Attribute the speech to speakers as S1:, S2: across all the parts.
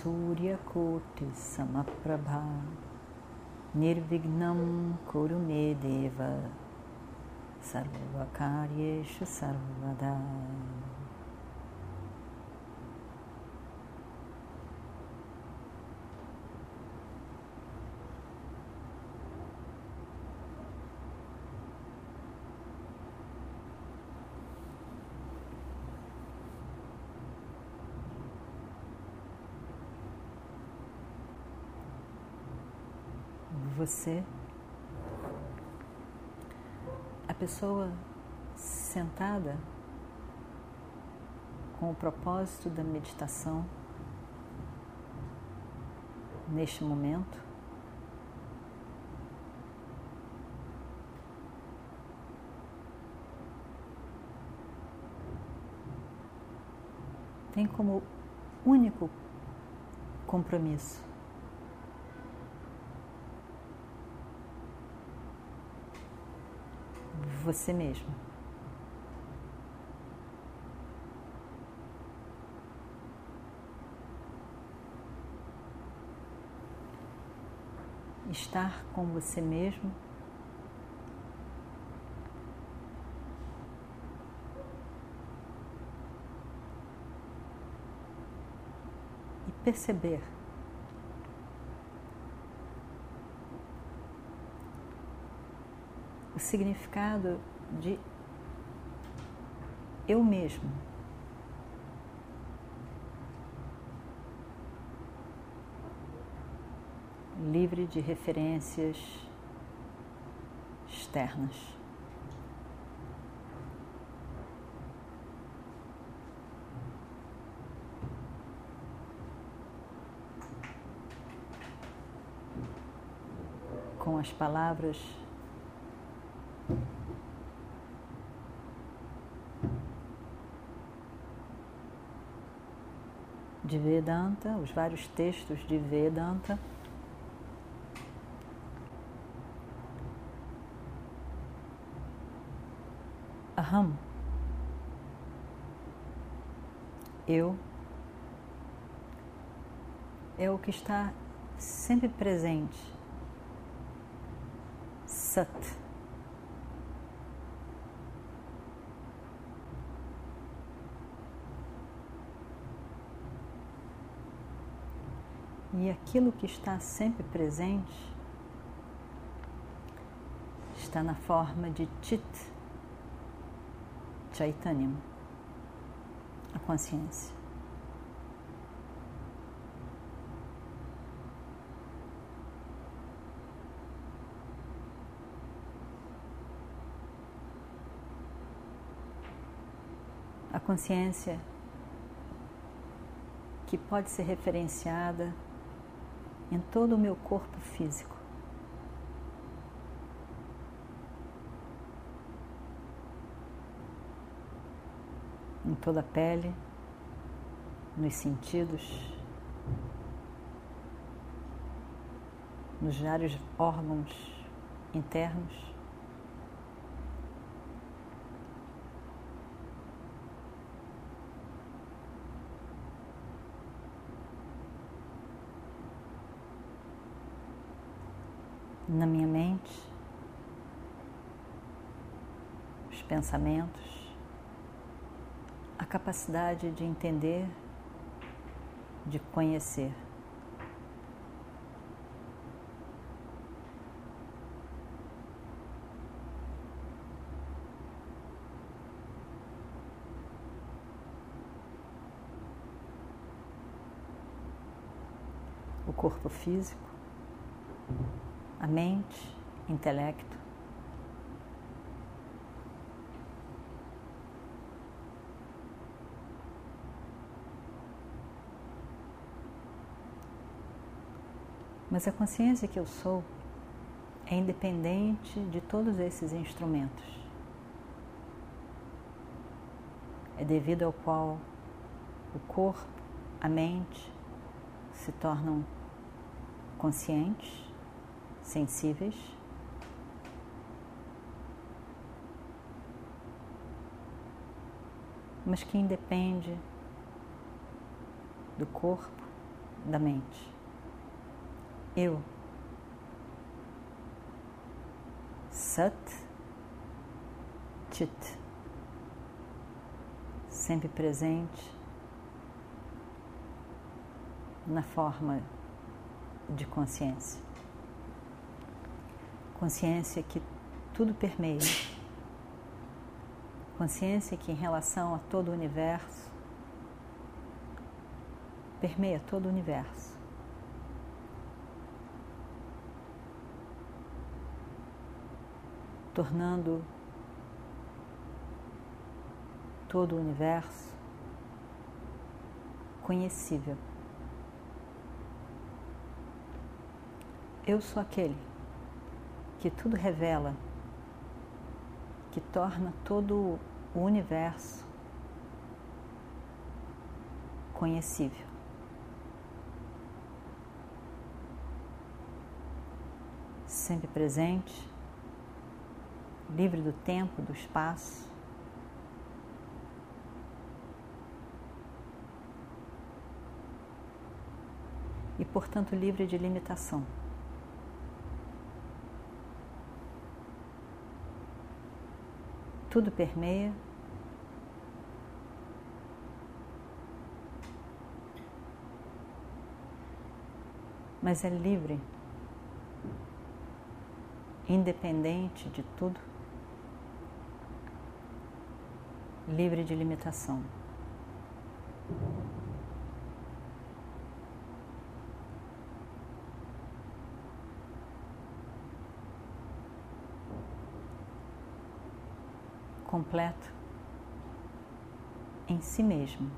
S1: सूर्यकोटिसमप्रभा निर्विघ्नं कुरु मे देव सर्वकार्येषु सर्वदा você, a pessoa sentada com o propósito da meditação neste momento. Tem como único compromisso você mesmo. Estar com você mesmo. E perceber o significado de eu mesmo. Livre de referências externas. Com as palavras de Vedanta, os vários textos de Vedanta. Aham. Eu é o que está sempre presente. Sat. E aquilo que está sempre presente está na forma de Chit, Chaitanyam, a consciência. A consciência que pode ser referenciada em todo o meu corpo físico. Em toda a pele, nos sentidos, nos vários órgãos internos. Na minha mente, os pensamentos, a capacidade de entender, de conhecer. O corpo físico, a mente, intelecto. Mas a consciência que eu sou é independente de todos esses instrumentos. É devido ao qual o corpo, a mente se tornam conscientes, sensíveis. Mas que independe do corpo, da mente. Eu Sat Chit, sempre presente na forma de consciência. Consciência que tudo permeia. Consciência que, em relação a todo o universo, permeia todo o universo. tornando todo o universo conhecível. Eu sou aquele que tudo revela, que torna todo o universo conhecível. Sempre presente, livre do tempo, do espaço. E, portanto, livre de limitação. Tudo permeia. Mas é livre, independente de tudo. livre de limitação. Completo em si mesmo.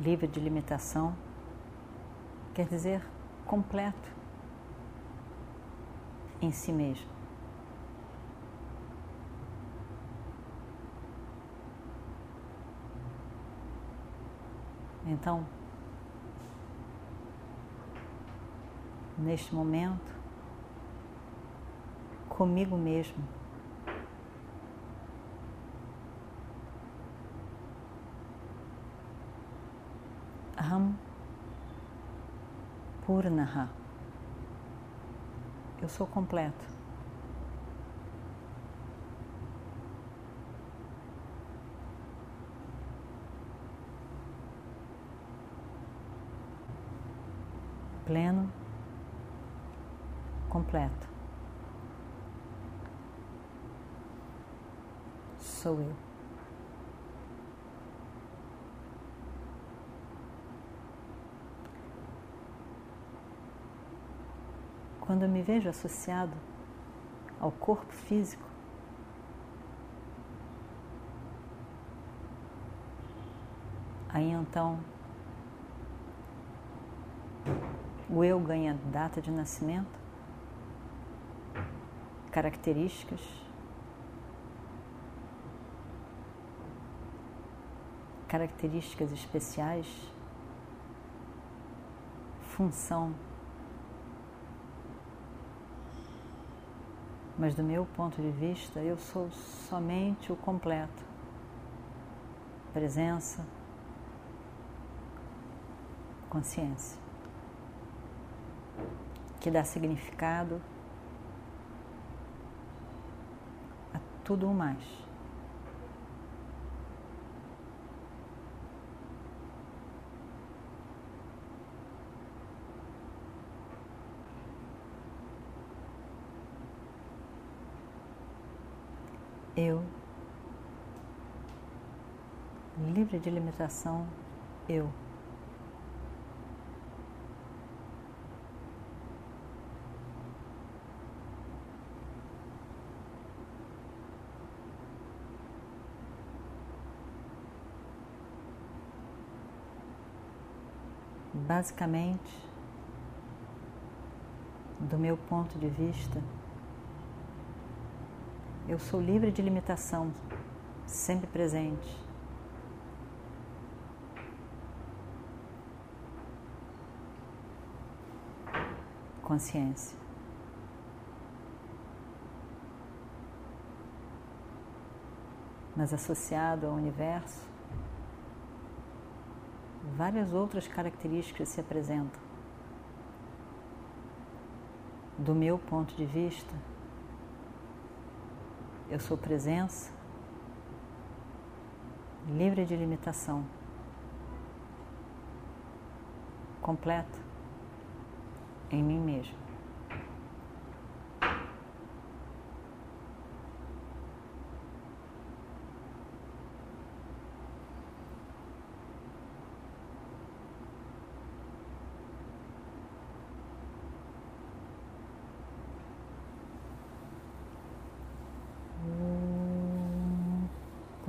S1: Livre de limitação quer dizer completo em si mesmo. Então, neste momento, comigo mesmo, Aham Purnaha. Eu sou completo. pleno, completo. Sou eu. Quando eu me vejo associado ao corpo físico, aí então O eu ganha data de nascimento, características, características especiais, função. Mas do meu ponto de vista, eu sou somente o completo. Presença, consciência que dá significado a tudo o mais. Eu, livre de limitação, eu. basicamente Do meu ponto de vista, eu sou livre de limitação, sempre presente. Consciência. Mas associado ao universo, várias outras características se apresentam. Do meu ponto de vista, eu sou presença, livre de limitação, completa em mim mesmo.